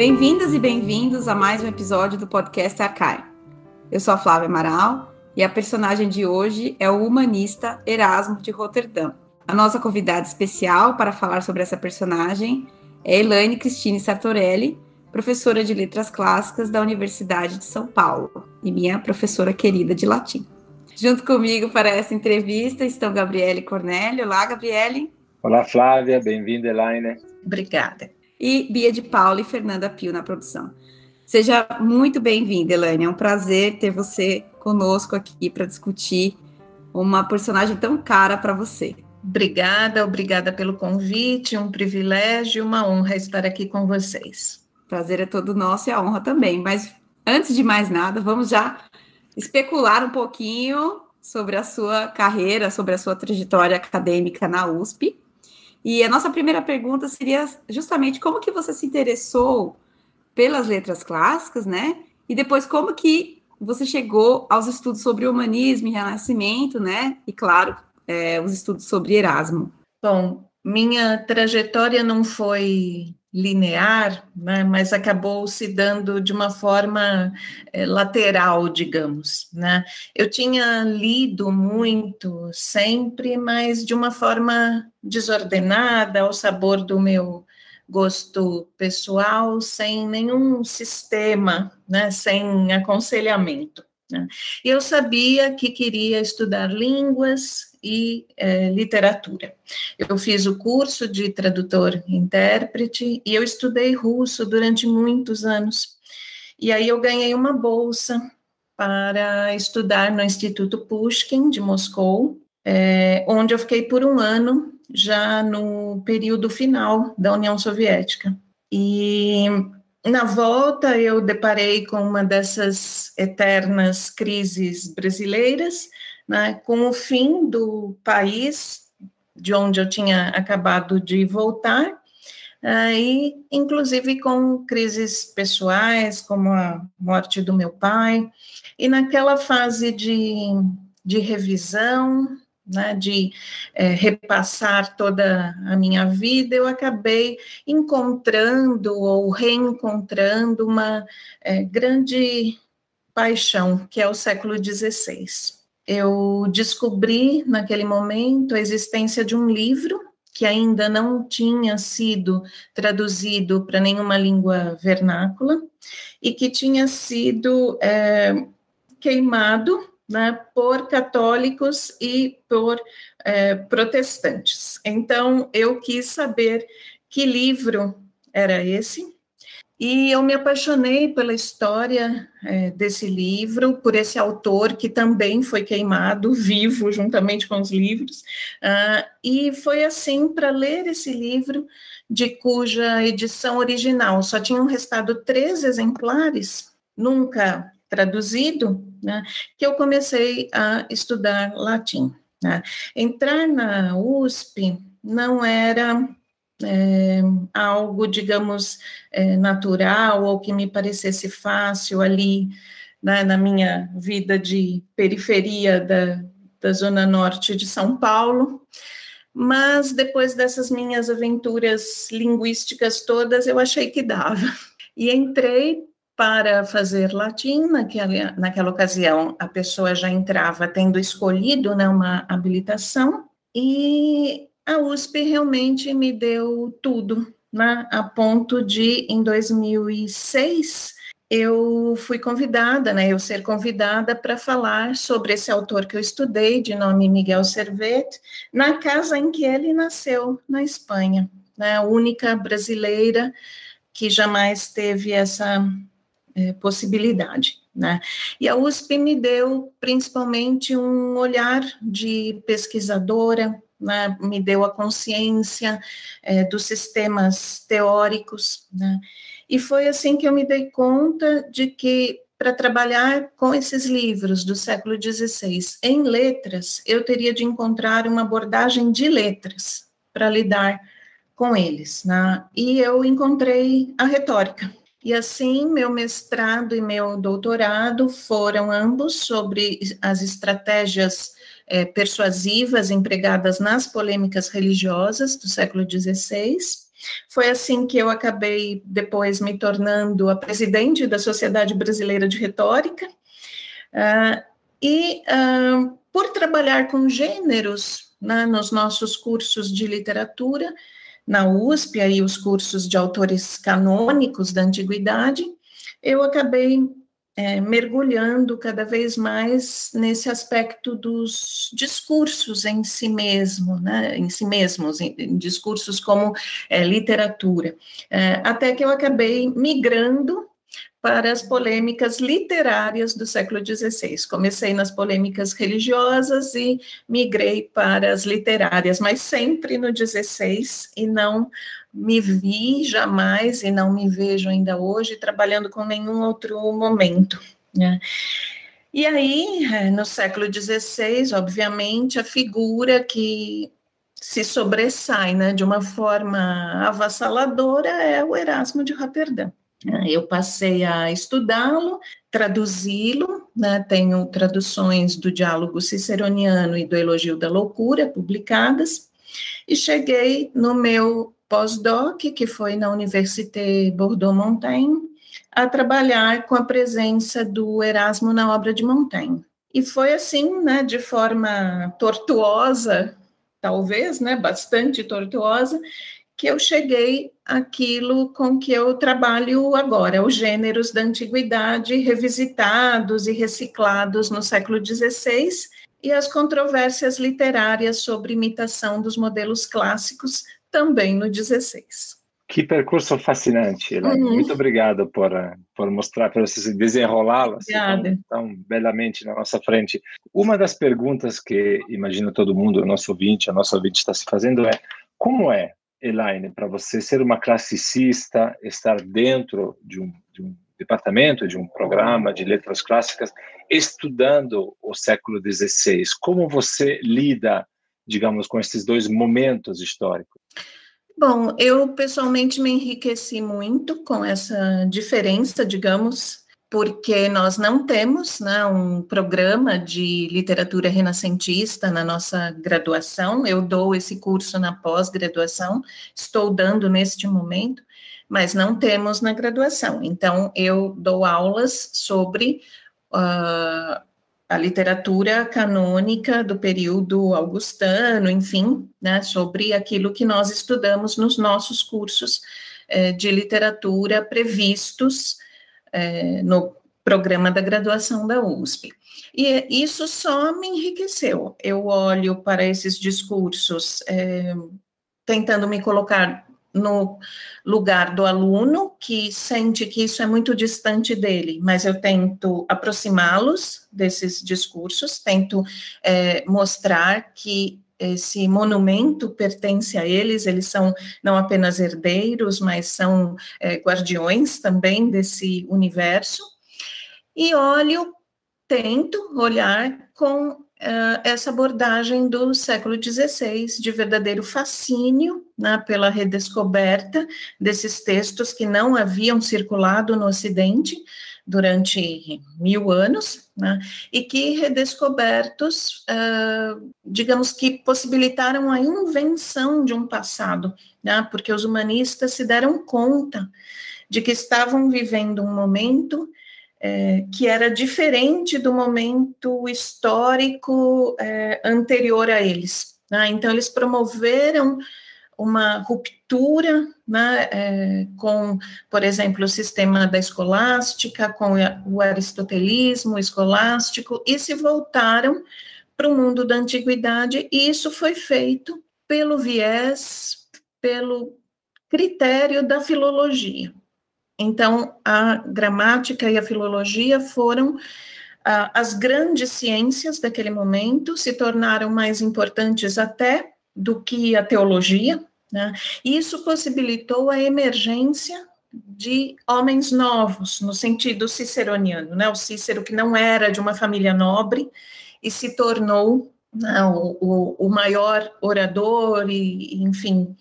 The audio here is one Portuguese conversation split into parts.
Bem-vindas e bem-vindos a mais um episódio do podcast Arcai. Eu sou a Flávia Amaral e a personagem de hoje é o humanista Erasmo de Roterdã. A nossa convidada especial para falar sobre essa personagem é Elaine Cristine Sartorelli, professora de Letras Clássicas da Universidade de São Paulo e minha professora querida de latim. Junto comigo para essa entrevista estão Gabriele Cornélio. Olá, Gabriele. Olá, Flávia. Bem-vinda, Elaine. Obrigada e Bia de Paula e Fernanda Pio na produção. Seja muito bem-vinda, Elaine. É um prazer ter você conosco aqui para discutir uma personagem tão cara para você. Obrigada, obrigada pelo convite, um privilégio, uma honra estar aqui com vocês. Prazer é todo nosso e a honra também. Mas antes de mais nada, vamos já especular um pouquinho sobre a sua carreira, sobre a sua trajetória acadêmica na USP. E a nossa primeira pergunta seria justamente como que você se interessou pelas letras clássicas, né? E depois como que você chegou aos estudos sobre humanismo e renascimento, né? E claro, é, os estudos sobre Erasmo. Bom, minha trajetória não foi linear, né, mas acabou se dando de uma forma é, lateral, digamos. Né? Eu tinha lido muito sempre, mas de uma forma desordenada, ao sabor do meu gosto pessoal, sem nenhum sistema, né, sem aconselhamento. Né? Eu sabia que queria estudar línguas e é, literatura. Eu fiz o curso de tradutor-intérprete e eu estudei russo durante muitos anos. E aí eu ganhei uma bolsa para estudar no Instituto Pushkin de Moscou, é, onde eu fiquei por um ano, já no período final da União Soviética. E na volta eu deparei com uma dessas eternas crises brasileiras, né, com o fim do país de onde eu tinha acabado de voltar, uh, e inclusive com crises pessoais, como a morte do meu pai, e naquela fase de, de revisão, né, de é, repassar toda a minha vida, eu acabei encontrando ou reencontrando uma é, grande paixão, que é o século XVI eu descobri naquele momento a existência de um livro que ainda não tinha sido traduzido para nenhuma língua vernácula e que tinha sido é, queimado né, por católicos e por é, protestantes. Então, eu quis saber que livro era esse e eu me apaixonei pela história é, desse livro, por esse autor que também foi queimado vivo, juntamente com os livros. Uh, e foi assim para ler esse livro, de cuja edição original só tinham restado três exemplares, nunca traduzido, né, que eu comecei a estudar latim. Né. Entrar na USP não era é, algo, digamos, é, natural ou que me parecesse fácil ali né, na minha vida de periferia da, da zona norte de São Paulo. Mas depois dessas minhas aventuras linguísticas todas, eu achei que dava. E entrei para fazer latim, naquela, naquela ocasião a pessoa já entrava tendo escolhido né, uma habilitação, e a USP realmente me deu tudo, né? a ponto de, em 2006, eu fui convidada, né, eu ser convidada para falar sobre esse autor que eu estudei, de nome Miguel Servet, na casa em que ele nasceu, na Espanha, né, a única brasileira que jamais teve essa é, possibilidade. Né? E a USP me deu principalmente um olhar de pesquisadora, né, me deu a consciência é, dos sistemas teóricos, né, e foi assim que eu me dei conta de que para trabalhar com esses livros do século XVI em letras, eu teria de encontrar uma abordagem de letras para lidar com eles, né? E eu encontrei a retórica. E assim, meu mestrado e meu doutorado foram ambos sobre as estratégias é, persuasivas empregadas nas polêmicas religiosas do século XVI Foi assim que eu acabei depois me tornando a presidente da Sociedade Brasileira de Retórica, uh, e uh, por trabalhar com gêneros né, nos nossos cursos de literatura, na USP, aí os cursos de autores canônicos da antiguidade, eu acabei é, mergulhando cada vez mais nesse aspecto dos discursos em si mesmo, né, em si mesmos, em, em discursos como é, literatura, é, até que eu acabei migrando para as polêmicas literárias do século XVI. Comecei nas polêmicas religiosas e migrei para as literárias, mas sempre no XVI e não me vi jamais e não me vejo ainda hoje trabalhando com nenhum outro momento. Né? E aí, é, no século XVI, obviamente, a figura que se sobressai né, de uma forma avassaladora é o Erasmo de Roterdã. Eu passei a estudá-lo, traduzi-lo, né, tenho traduções do Diálogo Ciceroniano e do Elogio da Loucura publicadas, e cheguei no meu pós-doc, que foi na Université Bordeaux-Montaigne, a trabalhar com a presença do Erasmo na obra de Montaigne. E foi assim, né, de forma tortuosa, talvez, né, bastante tortuosa, que eu cheguei àquilo com que eu trabalho agora, os gêneros da antiguidade revisitados e reciclados no século XVI e as controvérsias literárias sobre imitação dos modelos clássicos também no XVI. Que percurso fascinante, Elaine. Uhum. Muito obrigado por, por mostrar, por desenrolá-la assim, tão, tão, belamente na nossa frente. Uma das perguntas que imagino todo mundo, o nosso ouvinte, a nossa ouvinte está se fazendo é como é Elaine, para você ser uma classicista, estar dentro de um, de um, departamento, de um programa de letras clássicas, estudando o século XVI, como você lida, digamos, com esses dois momentos históricos? Bom, eu pessoalmente me enriqueci muito com essa diferença, digamos, porque nós não temos né, um programa de literatura renascentista na nossa graduação. Eu dou esse curso na pós-graduação, estou dando neste momento, mas não temos na graduação. Então, eu dou aulas sobre uh, a literatura canônica do período augustano, enfim, né, sobre aquilo que nós estudamos nos nossos cursos eh, de literatura previstos é, no programa da graduação da USP. E isso só me enriqueceu. Eu olho para esses discursos é, tentando me colocar no lugar do aluno que sente que isso é muito distante dele, mas eu tento aproximá-los desses discursos, tento é, mostrar que esse monumento pertence a eles, eles são não apenas herdeiros, mas são é, guardiões também desse universo. E olho, tento olhar com uh, essa abordagem do século XVI, de verdadeiro fascínio né, pela redescoberta desses textos que não haviam circulado no Ocidente, durante mil anos, né, e que redescobertos, uh, digamos que possibilitaram a invenção de um passado, né, porque os humanistas se deram conta de que estavam vivendo um momento é, que era diferente do momento histórico é, anterior a eles. Né? Então, eles promoveram uma ruptura né, é, com, por exemplo, o sistema da escolástica, com o aristotelismo escolástico, e se voltaram para o mundo da antiguidade, e isso foi feito pelo viés, pelo critério da filologia. Então, a gramática e a filologia foram as grandes ciências daquele momento, se tornaram mais importantes até do que a teologia, né? Isso possibilitou a emergência de homens novos, no sentido ciceroniano, né? O Cícero que não era de uma família nobre e se tornou né, o, o, maior orador e, enfim,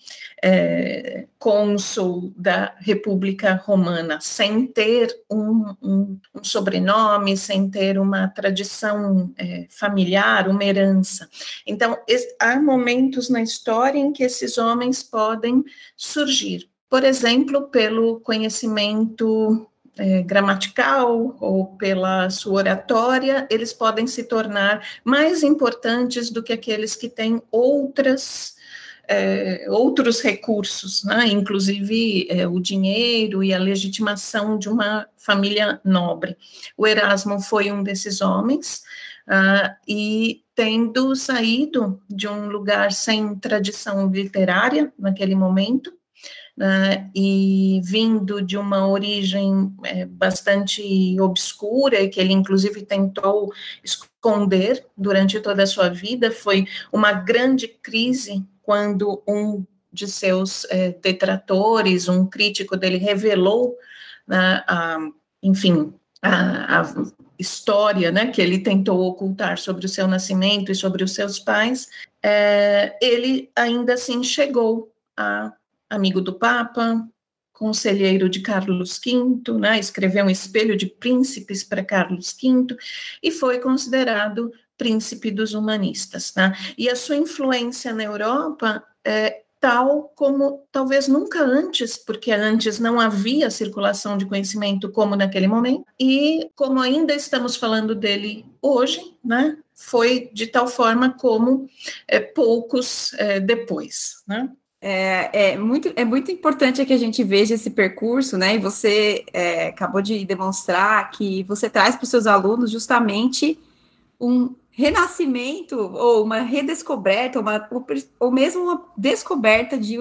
é, cônsul da República Romana, sem ter um, um, um sobrenome, sem ter uma tradição é, familiar, uma herança. Então, há momentos na história em que esses homens podem surgir. Por exemplo, pelo conhecimento é, gramatical ou pela sua oratória, eles podem se tornar mais importantes do que aqueles que têm outras é, outros recursos, né? inclusive é, o dinheiro e a legitimação de uma família nobre. O Erasmo foi um desses homens, uh, e tendo saído de um lugar sem tradição literária naquele momento, e vindo de uma origem é, bastante obscura, que ele inclusive tentou esconder durante toda a sua vida, foi uma grande crise quando um de seus é, detratores, um crítico dele, revelou, né, a, enfim, a, a, história né, que ele tentou ocultar sobre o seu nascimento e sobre os seus pais, é, ele ainda assim chegou a amigo do Papa, conselheiro de Carlos V, né, escreveu um espelho de príncipes para Carlos V e foi considerado príncipe dos humanistas. Né? E a sua influência na Europa é tal como talvez nunca antes, porque antes não havia circulação de conhecimento como naquele momento, e como ainda estamos falando dele hoje, né, foi de tal forma como é, poucos é, depois. Né? É, é, muito, é muito importante que a gente veja esse percurso, né? E você é, acabou de demonstrar que você traz para os seus alunos justamente um renascimento ou uma redescoberta, uma, ou mesmo uma descoberta de,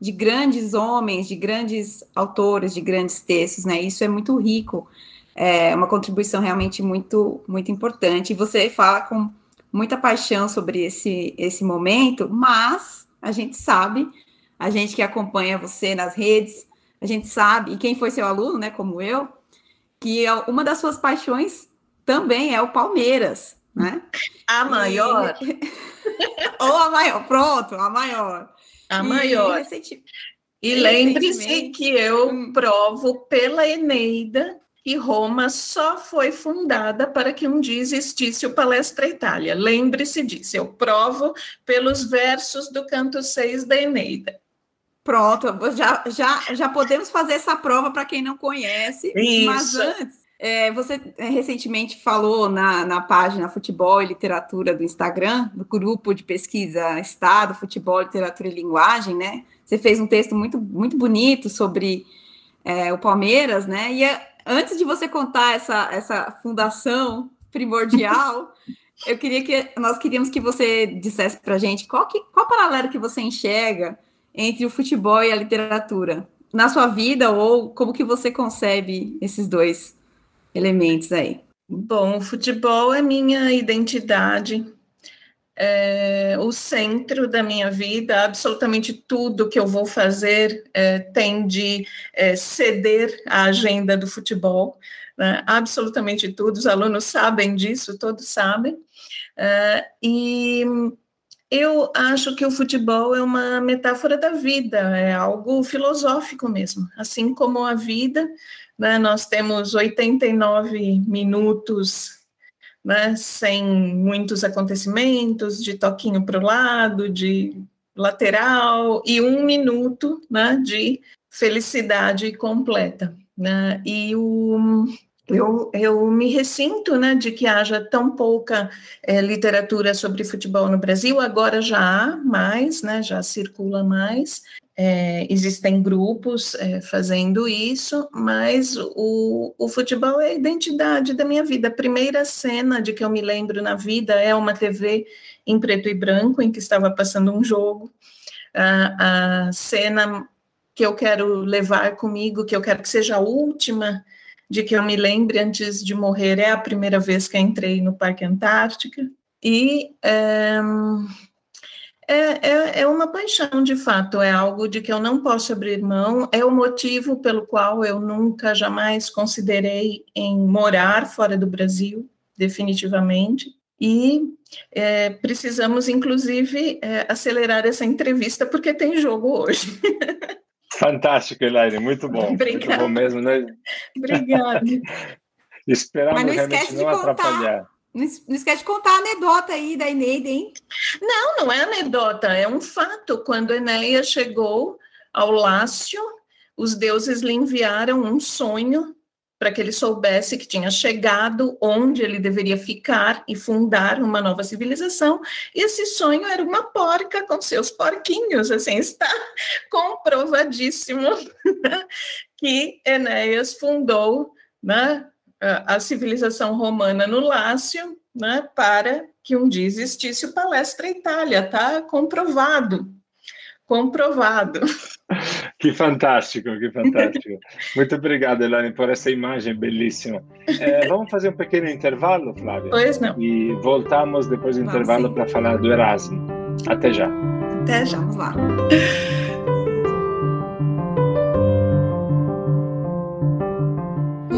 de grandes homens, de grandes autores, de grandes textos, né? Isso é muito rico, é uma contribuição realmente muito, muito importante. E você fala com muita paixão sobre esse, esse momento, mas a gente sabe, a gente que acompanha você nas redes, a gente sabe, e quem foi seu aluno, né, como eu, que é uma das suas paixões também é o Palmeiras, né? A maior. E... Ou a maior, pronto, a maior. A maior. E, recenti... e lembre-se que eu hum. provo pela Eneida e Roma só foi fundada para que um dia existisse o Palestra Itália. Lembre-se disso, eu provo pelos versos do canto 6 da Eneida. Pronto, já, já, já podemos fazer essa prova para quem não conhece. Isso. Mas antes, é, você é, recentemente falou na, na página Futebol e Literatura do Instagram, do grupo de pesquisa Estado, Futebol, Literatura e Linguagem, né? Você fez um texto muito, muito bonito sobre é, o Palmeiras, né? E é, antes de você contar essa, essa fundação primordial, eu queria que nós queríamos que você dissesse para a gente qual, que, qual paralelo que você enxerga entre o futebol e a literatura na sua vida ou como que você concebe esses dois elementos aí. Bom, o futebol é minha identidade, é, o centro da minha vida, absolutamente tudo que eu vou fazer é, tem de é, ceder à agenda do futebol, né? absolutamente tudo, os alunos sabem disso, todos sabem, é, e eu acho que o futebol é uma metáfora da vida, é algo filosófico mesmo, assim como a vida, né? nós temos 89 minutos né, sem muitos acontecimentos, de toquinho para o lado, de lateral, e um minuto né, de felicidade completa. Né? E o, eu, eu me ressinto né, de que haja tão pouca é, literatura sobre futebol no Brasil, agora já há mais, né, já circula mais, é, existem grupos é, fazendo isso, mas o, o futebol é a identidade da minha vida. A primeira cena de que eu me lembro na vida é uma TV em preto e branco, em que estava passando um jogo. A, a cena que eu quero levar comigo, que eu quero que seja a última de que eu me lembre antes de morrer, é a primeira vez que entrei no Parque Antártica. E. É, é, é, é, uma paixão, de fato, é algo de que eu não posso abrir mão, é o motivo pelo qual eu nunca, jamais considerei em morar fora do Brasil, definitivamente. e é, precisamos, inclusive, é, acelerar essa entrevista, porque tem jogo hoje. Fantástico, Elaine, muito bom. Obrigada. Muito bom mesmo, né? Obrigada. Esperamos não realmente não atrapalhar. Não esquece de contar a anedota aí da Eneida, hein? Não, não é anedota, é um fato. Quando Enéia chegou ao Lácio, os deuses lhe enviaram um sonho para que ele soubesse que tinha chegado onde ele deveria ficar e fundar uma nova civilização. E esse sonho era uma porca com seus porquinhos, assim, está comprovadíssimo que Enéas fundou né, a civilização romana no Lácio, né, para que um dia existisse o Palestra Itália, está comprovado comprovado. Que fantástico, que fantástico. Muito obrigado, Elane, por essa imagem belíssima. É, vamos fazer um pequeno intervalo, Flávia? Pois não. E voltamos depois do intervalo para falar do Erasmo. Até já. Até já. Vamos lá.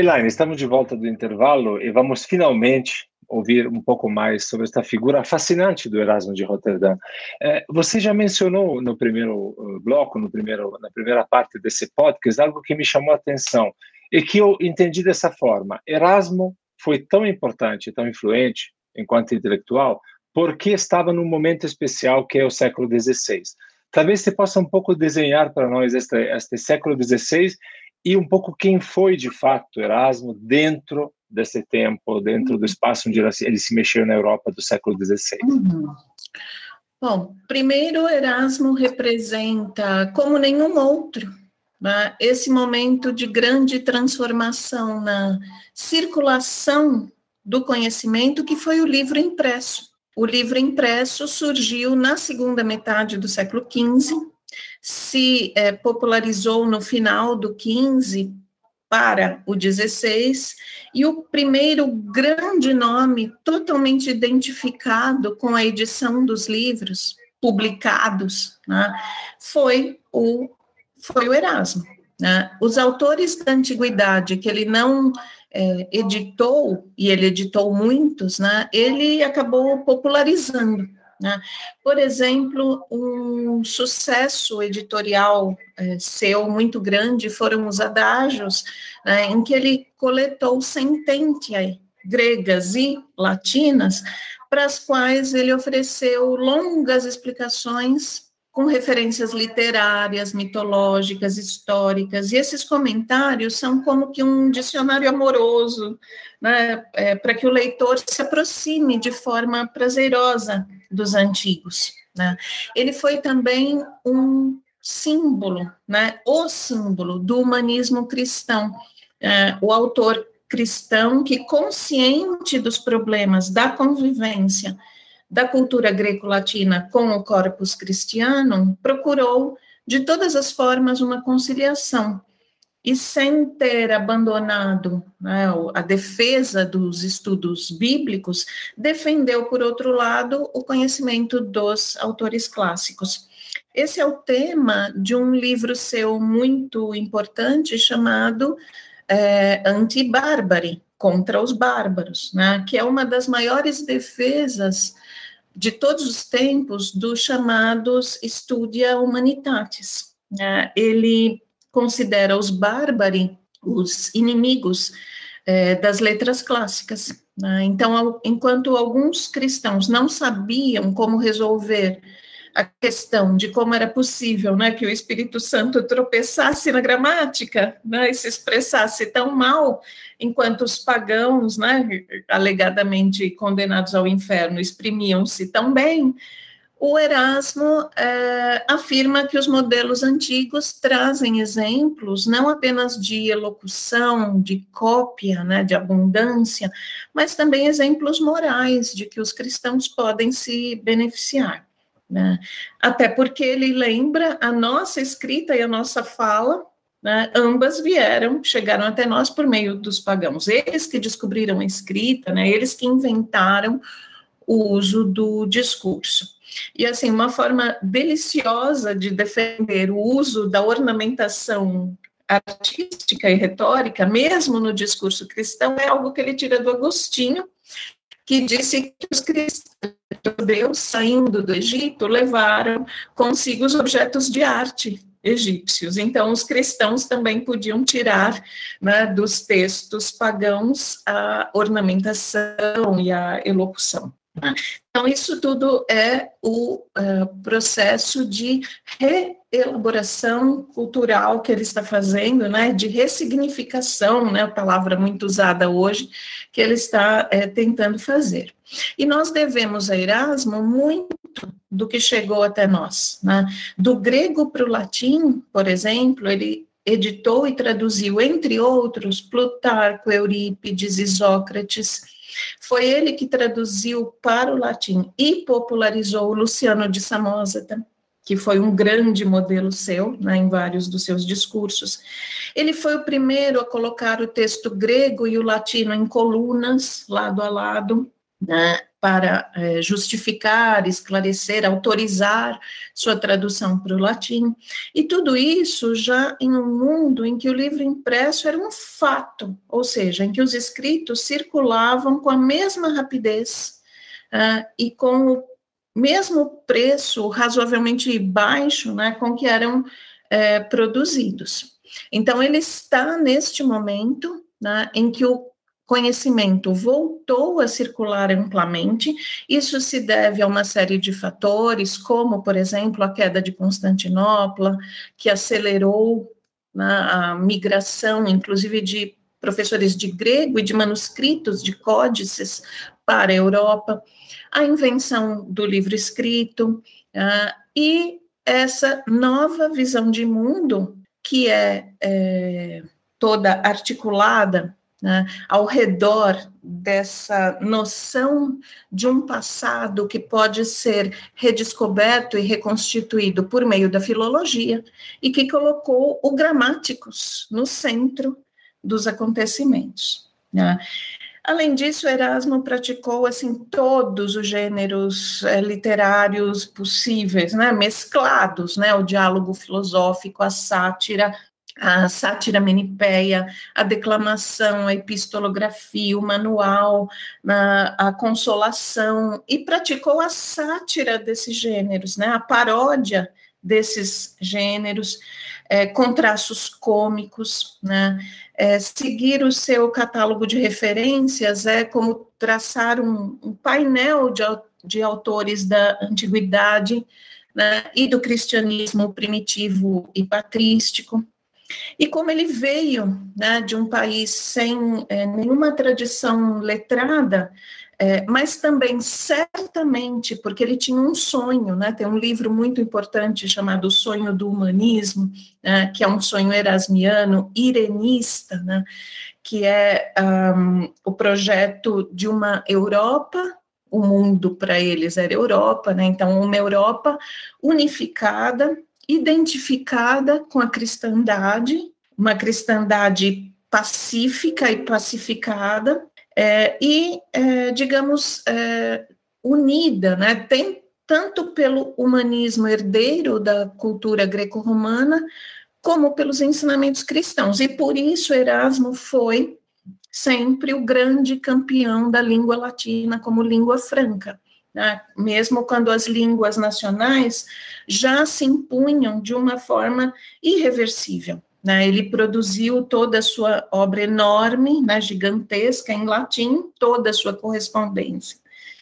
Elaine, estamos de volta do intervalo e vamos finalmente ouvir um pouco mais sobre esta figura fascinante do Erasmo de Roterdã. É, você já mencionou no primeiro uh, bloco, no primeiro, na primeira parte desse podcast, algo que me chamou a atenção e que eu entendi dessa forma. Erasmo foi tão importante, tão influente enquanto intelectual, porque estava num momento especial que é o século XVI. Talvez você possa um pouco desenhar para nós este, este século XVI e um pouco quem foi de fato Erasmo dentro desse tempo, dentro do espaço onde ele se mexeu na Europa do século XVI? Uhum. Bom, primeiro, Erasmo representa, como nenhum outro, né, esse momento de grande transformação na circulação do conhecimento, que foi o livro impresso. O livro impresso surgiu na segunda metade do século XV, se é, popularizou no final do XV para o 16, e o primeiro grande nome totalmente identificado com a edição dos livros publicados né, foi, o, foi o Erasmo. Né? Os autores da antiguidade, que ele não é, editou, e ele editou muitos, né, ele acabou popularizando. Né? Por exemplo, um sucesso editorial é, seu muito grande foram os adágios, né, em que ele coletou sententia gregas e latinas, para as quais ele ofereceu longas explicações com referências literárias, mitológicas, históricas, e esses comentários são como que um dicionário amoroso, né, é, para que o leitor se aproxime de forma prazerosa dos antigos. Né. Ele foi também um símbolo, né, o símbolo do humanismo cristão, é, o autor cristão que, consciente dos problemas da convivência da cultura greco-latina com o corpus cristiano, procurou de todas as formas uma conciliação e sem ter abandonado né, a defesa dos estudos bíblicos, defendeu, por outro lado, o conhecimento dos autores clássicos. Esse é o tema de um livro seu muito importante chamado é, Anti-Barbari, contra os bárbaros, né, que é uma das maiores defesas de todos os tempos dos chamados Studia Humanitatis. É, ele considera os bárbari os inimigos é, das letras clássicas. Né? Então, enquanto alguns cristãos não sabiam como resolver a questão de como era possível né, que o Espírito Santo tropeçasse na gramática né, e se expressasse tão mal, enquanto os pagãos, né, alegadamente condenados ao inferno, exprimiam-se tão bem, o Erasmo é, afirma que os modelos antigos trazem exemplos não apenas de elocução, de cópia, né, de abundância, mas também exemplos morais de que os cristãos podem se beneficiar. Né? Até porque ele lembra a nossa escrita e a nossa fala né, ambas vieram, chegaram até nós por meio dos pagãos. Eles que descobriram a escrita, né, eles que inventaram o uso do discurso. E assim, uma forma deliciosa de defender o uso da ornamentação artística e retórica, mesmo no discurso cristão, é algo que ele tira do Agostinho, que disse que os cristãos judeus saindo do Egito levaram consigo os objetos de arte egípcios. Então, os cristãos também podiam tirar né, dos textos pagãos a ornamentação e a elocução. Então, isso tudo é o uh, processo de reelaboração cultural que ele está fazendo, né, de ressignificação, né, a palavra muito usada hoje, que ele está é, tentando fazer. E nós devemos a Erasmo muito do que chegou até nós. Né? Do grego para o latim, por exemplo, ele editou e traduziu, entre outros, Plutarco, Eurípides, Isócrates, foi ele que traduziu para o latim e popularizou o Luciano de Samosata, que foi um grande modelo seu, né, em vários dos seus discursos. Ele foi o primeiro a colocar o texto grego e o latino em colunas, lado a lado, né, para é, justificar, esclarecer, autorizar sua tradução para o latim. E tudo isso já em um mundo em que o livro impresso era um fato, ou seja, em que os escritos circulavam com a mesma rapidez uh, e com o mesmo preço razoavelmente baixo né, com que eram é, produzidos. Então, ele está neste momento né, em que o conhecimento voltou a circular amplamente. Isso se deve a uma série de fatores, como, por exemplo, a queda de Constantinopla, que acelerou né, a migração, inclusive, de professores de grego e de manuscritos, de códices, para a Europa, a invenção do livro escrito, uh, e essa nova visão de mundo, que é, é toda articulada né, ao redor dessa noção de um passado que pode ser redescoberto e reconstituído por meio da filologia e que colocou o gramáticos no centro dos acontecimentos. Né. Além disso, Erasmo praticou assim todos os gêneros é, literários possíveis, né, mesclados, né, o diálogo filosófico, a sátira, a sátira menipeia, a declamação, a epistolografia, o manual, a consolação, e praticou a sátira desses gêneros, né, a paródia desses gêneros, é, com traços cômicos, né, é, seguir o seu catálogo de referências é como traçar um, um painel de, de autores da antiguidade, né, e do cristianismo primitivo e patrístico, e como ele veio né, de um país sem é, nenhuma tradição letrada, é, mas também certamente porque ele tinha um sonho, né? Tem um livro muito importante chamado O Sonho do Humanismo, né, que é um sonho erasmiano, irenista, né? Que é um, o projeto de uma Europa o mundo para eles era Europa, né? Então, uma Europa unificada, identificada com a cristandade, uma cristandade pacífica e pacificada, é, e, é, digamos, é, unida, né? Tem tanto pelo humanismo herdeiro da cultura greco-romana, como pelos ensinamentos cristãos. E por isso Erasmo foi sempre o grande campeão da língua latina como língua franca né? mesmo quando as línguas nacionais já se impunham de uma forma irreversível. Né? Ele produziu toda a sua obra enorme, né, gigantesca, em latim, toda a sua correspondência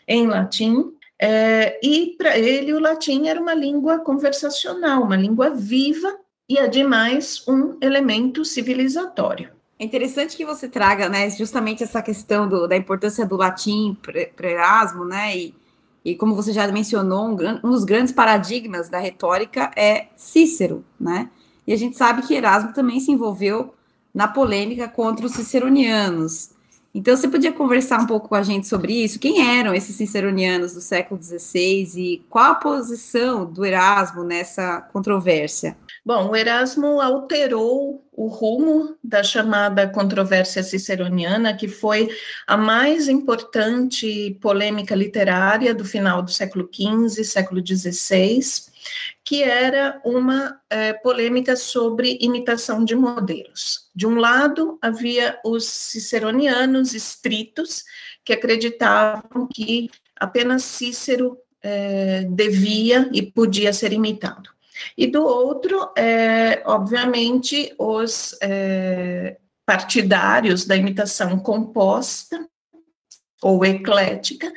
em latim, é, e para ele o latim era uma língua conversacional, uma língua viva e, ademais, um elemento civilizatório. É interessante que você traga, né, justamente essa questão do, da importância do latim para Erasmo, né, e e como você já mencionou, um, um dos grandes paradigmas da retórica é Cícero, né? E a gente sabe que Erasmo também se envolveu na polêmica contra os ciceronianos. Então, você podia conversar um pouco com a gente sobre isso? Quem eram esses ciceronianos do século XVI e qual a posição do Erasmo nessa controvérsia? Bom, o Erasmo alterou o rumo da chamada controvérsia ciceroniana, que foi a mais importante polêmica literária do final do século XV, século XVI, que era uma é, polêmica sobre imitação de modelos. De um lado, havia os ciceronianos estritos, que acreditavam que apenas Cícero é, devia e podia ser imitado. E do outro, é, obviamente, os é, partidários da imitação composta ou eclética,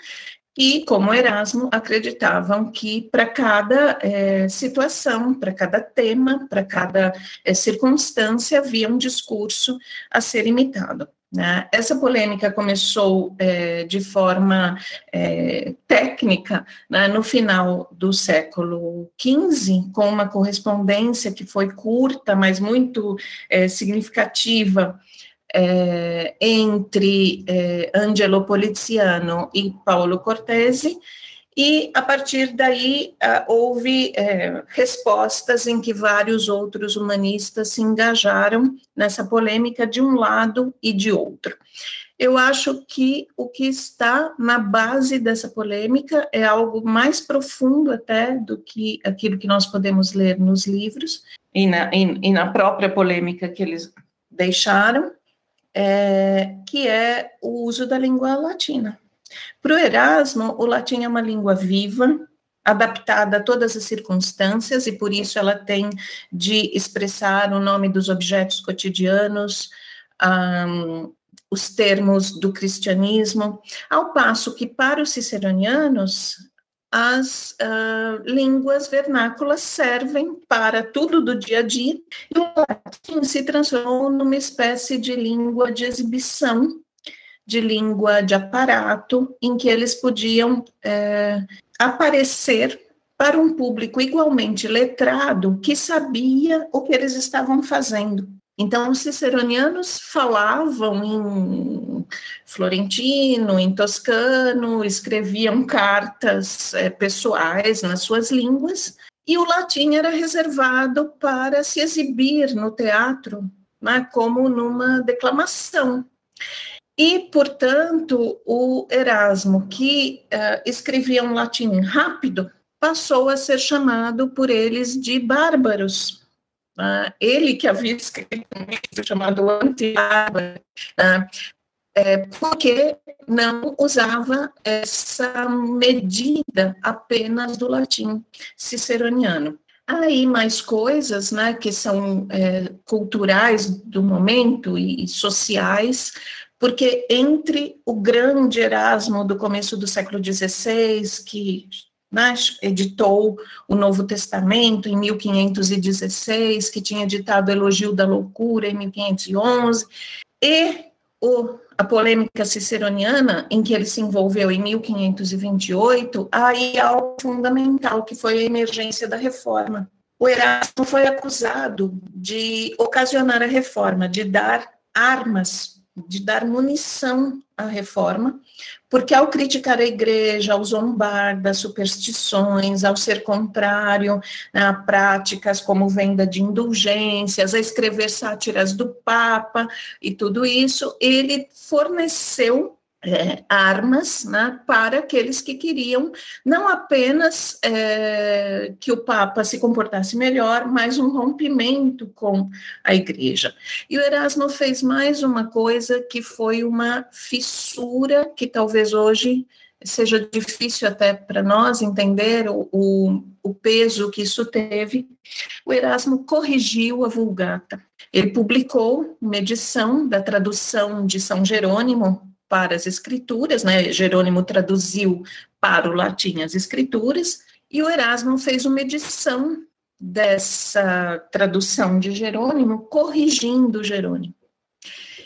e, como Erasmo, acreditavam que para cada é, situação, para cada tema, para cada é, circunstância, havia um discurso a ser imitado. Né? Essa polêmica começou é, de forma é, técnica né, no final do século XV, com uma correspondência que foi curta, mas muito é, significativa é, entre é, Angelo Poliziano e Paulo Cortese, e a partir daí uh, houve é, respostas em que vários outros humanistas se engajaram nessa polêmica de um lado e de outro. Eu acho que o que está na base dessa polêmica é algo mais profundo até do que aquilo que nós podemos ler nos livros e na, e, e na própria polêmica que eles deixaram, é, que é o uso da língua latina. Para o Erasmo, o latim é uma língua viva, adaptada a todas as circunstâncias, e por isso ela tem de expressar o nome dos objetos cotidianos, um, os termos do cristianismo, ao passo que para os ciceronianos as uh, línguas vernáculas servem para tudo do dia a dia, e o latim se transformou numa espécie de língua de exibição, de língua de aparato, em que eles podiam é, aparecer para um público igualmente letrado que sabia o que eles estavam fazendo. Então, os ciceronianos falavam em florentino, em toscano, escreviam cartas é, pessoais nas suas línguas, e o latim era reservado para se exibir no teatro, né, como numa declamação. E, portanto, o Erasmo, que uh, escrevia um latim rápido, passou a ser chamado por eles de bárbaros, Uh, ele que havia escrito um livro chamado Anti-Água, uh, é, porque não usava essa medida apenas do latim ciceroniano. Aí mais coisas, né, que são é, culturais do momento e, e sociais, porque entre o grande Erasmo do começo do século XVI, que né, editou o Novo Testamento em 1516, que tinha editado Elogio da Loucura em 1511, e o, a polêmica ciceroniana, em que ele se envolveu em 1528, aí há algo fundamental, que foi a emergência da reforma. O Erasmo foi acusado de ocasionar a reforma, de dar armas de dar munição à reforma, porque ao criticar a igreja, ao zombar das superstições, ao ser contrário a práticas como venda de indulgências, a escrever sátiras do Papa e tudo isso, ele forneceu é, armas né, para aqueles que queriam não apenas é, que o Papa se comportasse melhor, mas um rompimento com a Igreja. E o Erasmo fez mais uma coisa que foi uma fissura que talvez hoje seja difícil até para nós entender o, o, o peso que isso teve. O Erasmo corrigiu a Vulgata. Ele publicou uma edição da tradução de São Jerônimo para as escrituras, né? Jerônimo traduziu para o latim as escrituras, e o Erasmo fez uma edição dessa tradução de Jerônimo, corrigindo Jerônimo.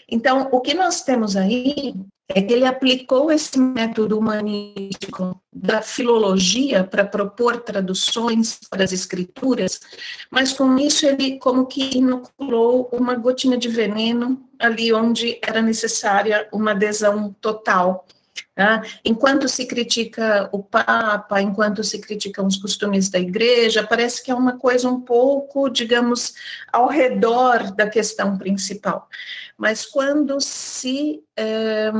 Então, o que nós temos aí é que ele aplicou esse método humanístico da filologia para propor traduções para as escrituras, mas com isso ele como que inoculou uma gotinha de veneno ali onde era necessária uma adesão total Tá? Enquanto se critica o Papa, enquanto se criticam os costumes da igreja, parece que é uma coisa um pouco, digamos, ao redor da questão principal. Mas quando se é,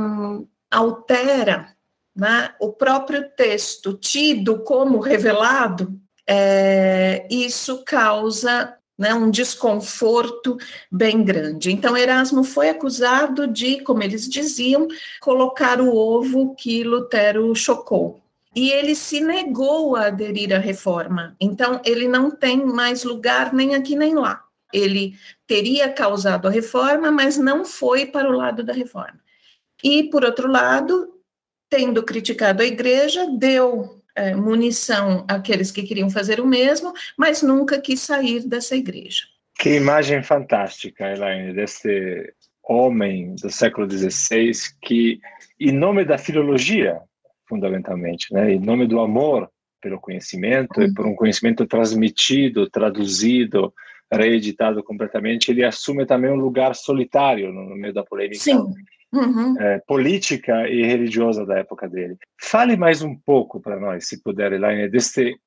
altera né, o próprio texto tido como revelado, é, isso causa né, um desconforto bem grande. Então, Erasmo foi acusado de, como eles diziam, colocar o ovo que Lutero chocou. E ele se negou a aderir à reforma. Então, ele não tem mais lugar nem aqui nem lá. Ele teria causado a reforma, mas não foi para o lado da reforma. E, por outro lado, tendo criticado a igreja, deu é, munição àqueles que queriam fazer o mesmo, mas nunca quis sair dessa igreja. Que imagem fantástica, Elaine, desse homem do século XVI que, em nome da filologia, fundamentalmente, né, em nome do amor pelo conhecimento uhum. e por um conhecimento transmitido, traduzido, reeditado completamente, ele assume também um lugar solitário no meio da polêmica Sim uhum. é, política e religiosa da época dele. Fale mais um pouco para nós, se puder, Elaine, desse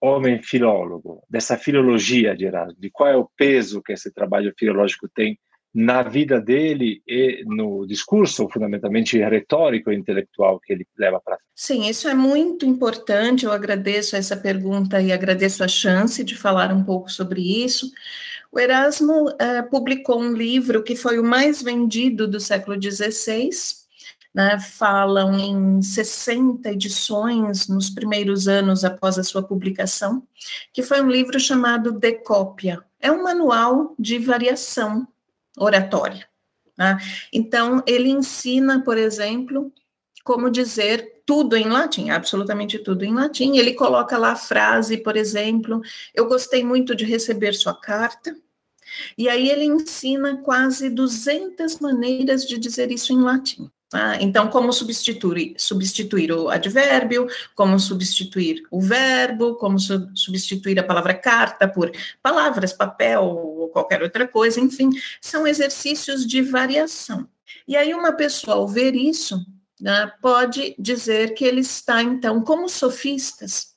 homem filólogo, dessa filologia de Erasmo, de qual é o peso que esse trabalho filológico tem na vida dele e no discurso, fundamentalmente retórico e intelectual que ele leva para Sim, isso é muito importante. Eu agradeço essa pergunta e agradeço a chance de falar um pouco sobre isso. O Erasmo uh, publicou um livro que foi o mais vendido do século XVI, né, falam em 60 edições nos primeiros anos após a sua publicação, que foi um livro chamado Decópia. É um manual de variação oratória. Né? Então, ele ensina, por exemplo, como dizer tudo em latim, absolutamente tudo em latim. Ele coloca lá a frase, por exemplo, eu gostei muito de receber sua carta. E aí ele ensina quase 200 maneiras de dizer isso em latim. Tá? Então, como substituir, substituir o advérbio, como substituir o verbo, como su substituir a palavra carta por palavras, papel ou qualquer outra coisa, enfim, são exercícios de variação. E aí, uma pessoa, ao ver isso, né, pode dizer que ele está, então, como sofistas,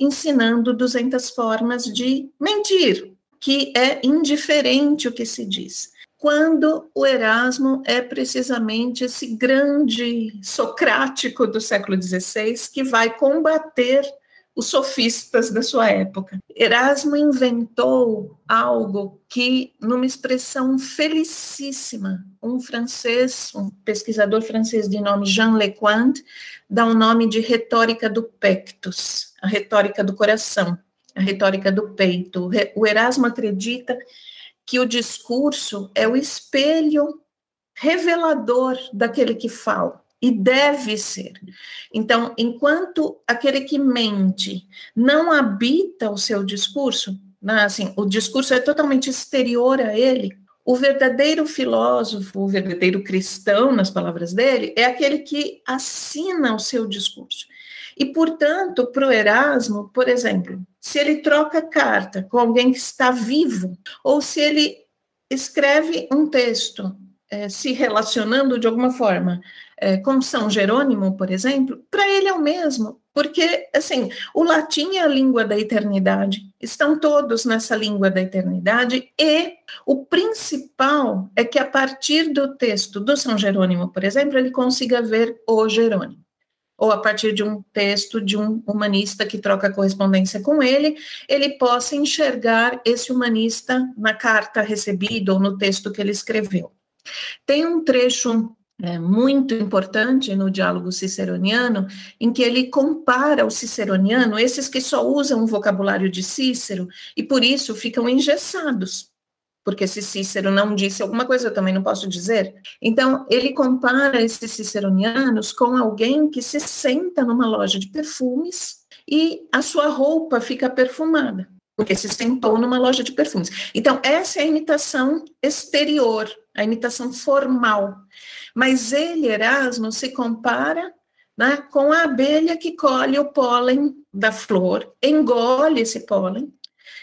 ensinando 200 formas de mentir, que é indiferente o que se diz. Quando o Erasmo é precisamente esse grande socrático do século XVI que vai combater os sofistas da sua época. Erasmo inventou algo que, numa expressão felicíssima, um francês, um pesquisador francês de nome Jean Lecointe, dá o um nome de retórica do pectus, a retórica do coração a retórica do peito. O Erasmo acredita que o discurso é o espelho revelador daquele que fala. E deve ser. Então, enquanto aquele que mente não habita o seu discurso, né, assim, o discurso é totalmente exterior a ele, o verdadeiro filósofo, o verdadeiro cristão, nas palavras dele, é aquele que assina o seu discurso. E, portanto, para o Erasmo, por exemplo, se ele troca carta com alguém que está vivo, ou se ele escreve um texto é, se relacionando de alguma forma é, com São Jerônimo, por exemplo, para ele é o mesmo, porque, assim, o latim é a língua da eternidade, estão todos nessa língua da eternidade, e o principal é que a partir do texto do São Jerônimo, por exemplo, ele consiga ver o Jerônimo ou a partir de um texto de um humanista que troca correspondência com ele, ele possa enxergar esse humanista na carta recebida ou no texto que ele escreveu. Tem um trecho é, muito importante no diálogo ciceroniano, em que ele compara o ciceroniano, esses que só usam o vocabulário de Cícero, e por isso ficam engessados porque se Cícero não disse alguma coisa, eu também não posso dizer. Então, ele compara esses ciceronianos com alguém que se senta numa loja de perfumes e a sua roupa fica perfumada. porque se sentou numa loja de perfumes. Então, essa é a imitação exterior, a imitação formal. Mas ele, Erasmo, se compara né, com a abelha que colhe o pólen da flor, engole esse pólen,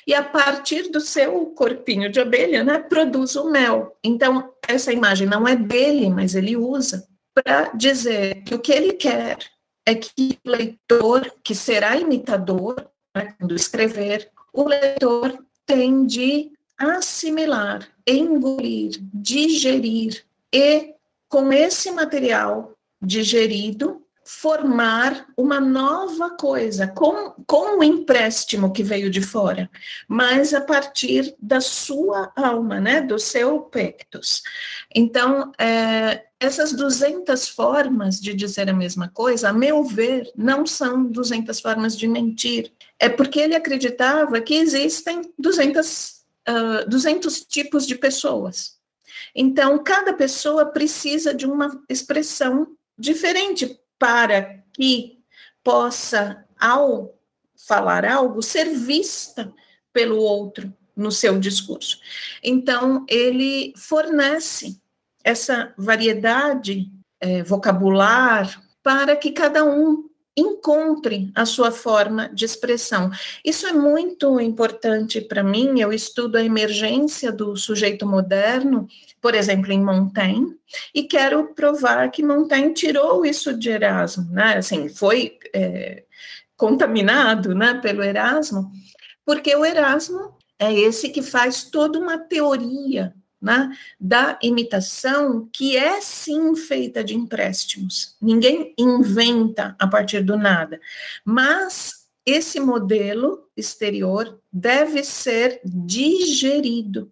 e a partir do seu corpinho de abelha, né, produz o mel. Então, essa imagem não é dele, mas ele usa para dizer que o que ele quer é que o leitor, que será imitador, né, quando escrever, o leitor tem de assimilar, engolir, digerir e, com esse material digerido, formar uma nova coisa, com, com o empréstimo que veio de fora, mas a partir da sua alma, né, do seu pectus. Então, é, essas 200 formas de dizer a mesma coisa, a meu ver, não são 200 formas de mentir. É porque ele acreditava que existem 200, uh, 200 tipos de pessoas. Então, cada pessoa precisa de uma expressão diferente para que possa, ao falar algo, ser vista pelo outro no seu discurso. Então, ele fornece essa variedade é, vocabular para que cada um encontre a sua forma de expressão. Isso é muito importante para mim. Eu estudo a emergência do sujeito moderno, por exemplo, em Montaigne, e quero provar que Montaigne tirou isso de Erasmo, né? Assim, foi é, contaminado, né, pelo Erasmo, porque o Erasmo é esse que faz toda uma teoria né, da imitação, que é sim feita de empréstimos. Ninguém inventa a partir do nada. Mas esse modelo exterior deve ser digerido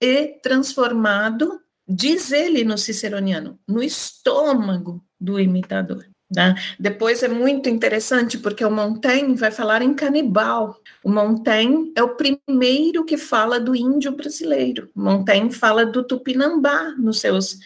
e transformado, diz ele no Ciceroniano, no estômago do imitador. Né? Depois é muito interessante porque o Montaigne vai falar em canibal. O Montaigne é o primeiro que fala do índio brasileiro. O Montaigne fala do tupinambá nos seus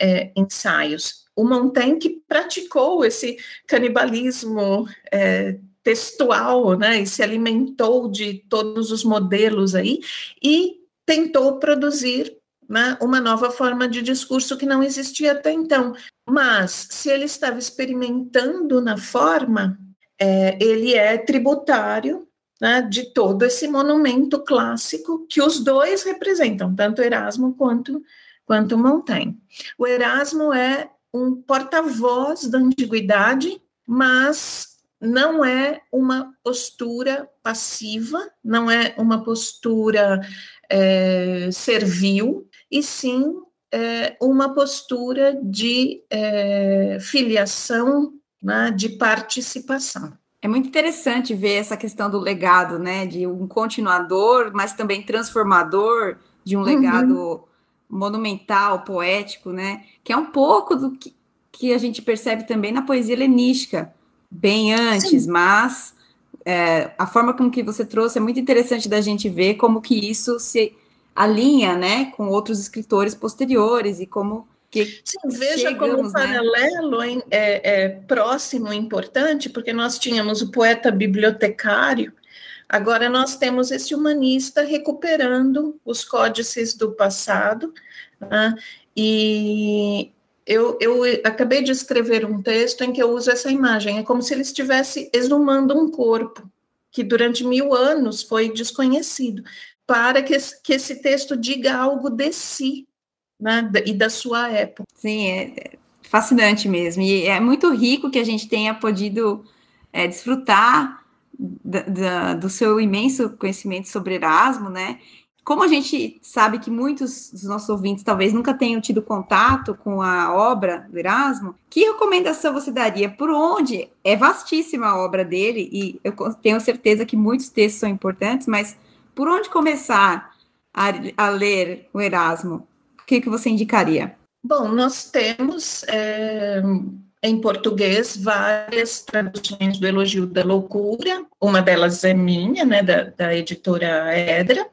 é, ensaios. O Montaigne que praticou esse canibalismo é, textual, né, e se alimentou de todos os modelos aí e tentou produzir né, uma nova forma de discurso que não existia até então. Mas, se ele estava experimentando na forma, é, ele é tributário né, de todo esse monumento clássico que os dois representam, tanto Erasmo quanto, quanto Montaigne. O Erasmo é um porta-voz da antiguidade, mas não é uma postura passiva, não é uma postura é, servil, e sim é, uma postura de é, filiação, né, de participação. É muito interessante ver essa questão do legado, né, de um continuador, mas também transformador de um uhum. legado uhum. monumental, poético, né, que é um pouco do que, que a gente percebe também na poesia helenística, bem antes, Sim. mas é, a forma como que você trouxe é muito interessante da gente ver como que isso se alinha, né, com outros escritores posteriores e como que Sim, veja chegamos, como o né? paralelo né? é, é próximo e importante, porque nós tínhamos o poeta bibliotecário, agora nós temos esse humanista recuperando os códices do passado, né? e eu, eu acabei de escrever um texto em que eu uso essa imagem, é como se ele estivesse exumando um corpo, que durante mil anos foi desconhecido para que, que esse texto diga algo de si né, e da sua época. Sim, é fascinante mesmo. E é muito rico que a gente tenha podido é, desfrutar da, da, do seu imenso conhecimento sobre Erasmo, né? Como a gente sabe que muitos dos nossos ouvintes talvez nunca tenham tido contato com a obra do Erasmo, que recomendação você daria? Por onde? É vastíssima a obra dele, e eu tenho certeza que muitos textos são importantes, mas por onde começar a, a ler o Erasmo? O que, que você indicaria? Bom, nós temos é, em português várias traduções do Elogio da Loucura, uma delas é minha, né, da, da editora Edra,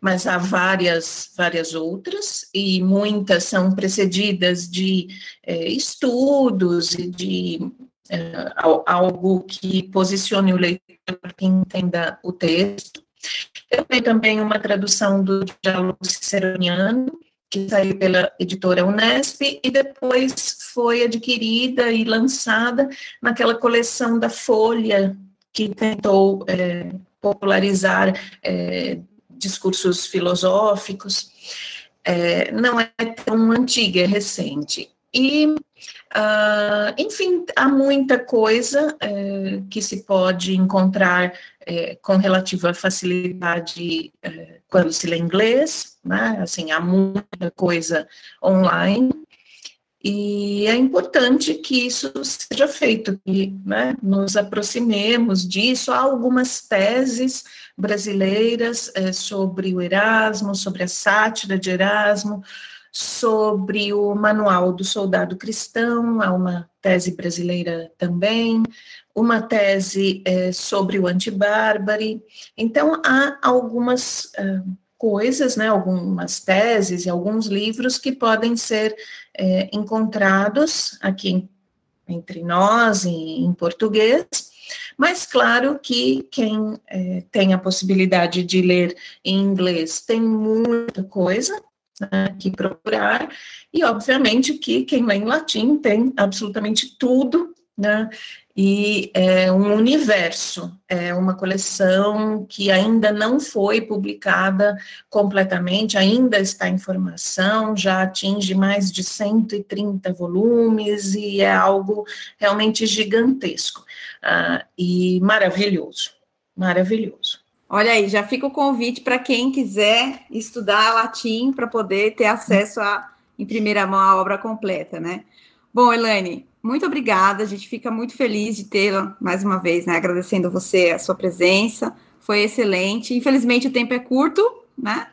mas há várias, várias outras, e muitas são precedidas de é, estudos e de é, algo que posicione o leitor para que entenda o texto. Eu tenho também uma tradução do diálogo ciceroniano, que saiu pela editora Unesp e depois foi adquirida e lançada naquela coleção da Folha, que tentou é, popularizar é, discursos filosóficos. É, não é tão antiga, é recente. E, uh, enfim, há muita coisa é, que se pode encontrar é, com relativa facilidade é, quando se lê inglês, né? Assim, há muita coisa online. E é importante que isso seja feito, que né, nos aproximemos disso. Há algumas teses brasileiras sobre o Erasmo, sobre a sátira de Erasmo, sobre o Manual do Soldado Cristão, há uma tese brasileira também, uma tese é, sobre o antibárbare. Então, há algumas é, coisas, né, algumas teses e alguns livros que podem ser é, encontrados aqui entre nós, em, em, português, mas claro que quem é, tem a possibilidade de ler em inglês tem muita coisa, né, que procurar, e obviamente que quem lê em latim tem absolutamente tudo, né, e é um universo, é uma coleção que ainda não foi publicada completamente, ainda está em formação, já atinge mais de 130 volumes e é algo realmente gigantesco. Uh, e maravilhoso, maravilhoso. Olha aí, já fica o convite para quem quiser estudar latim para poder ter acesso a, em primeira mão à obra completa, né? Bom, Elaine, muito obrigada. A gente fica muito feliz de tê-la mais uma vez, né? Agradecendo você a sua presença. Foi excelente. Infelizmente o tempo é curto, né?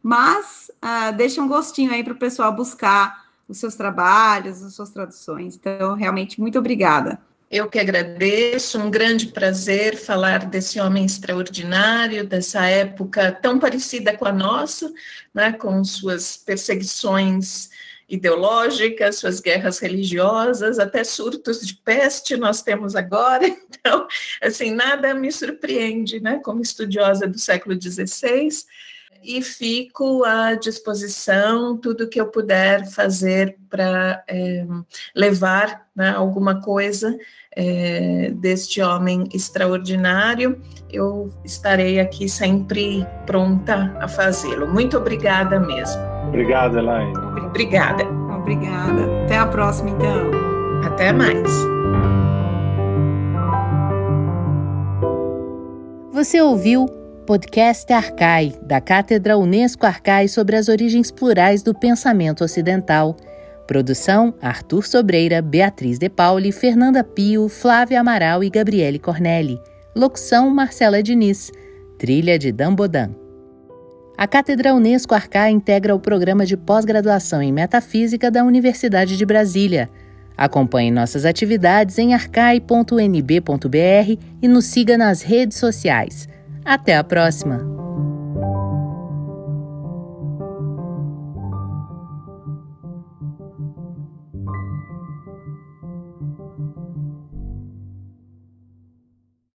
Mas uh, deixa um gostinho aí para o pessoal buscar os seus trabalhos, as suas traduções. Então, realmente, muito obrigada. Eu que agradeço, um grande prazer falar desse homem extraordinário, dessa época tão parecida com a nossa, né, com suas perseguições ideológicas, suas guerras religiosas, até surtos de peste nós temos agora. Então, assim, nada me surpreende, né, como estudiosa do século XVI, e fico à disposição tudo que eu puder fazer para é, levar né, alguma coisa é, deste homem extraordinário. Eu estarei aqui sempre pronta a fazê-lo. Muito obrigada mesmo. Obrigado, Elaine. Obrigada. Obrigada. Até a próxima, então. Até mais. Você ouviu Podcast Arcai, da Cátedra Unesco Arcai sobre as origens plurais do pensamento ocidental. Produção: Arthur Sobreira, Beatriz De Pauli, Fernanda Pio, Flávia Amaral e Gabriele Cornelli. Locução: Marcela Diniz. Trilha de Dambodan. A Cátedra Unesco Arcai integra o programa de pós-graduação em Metafísica da Universidade de Brasília. Acompanhe nossas atividades em arcai.nb.br e nos siga nas redes sociais. Até a próxima!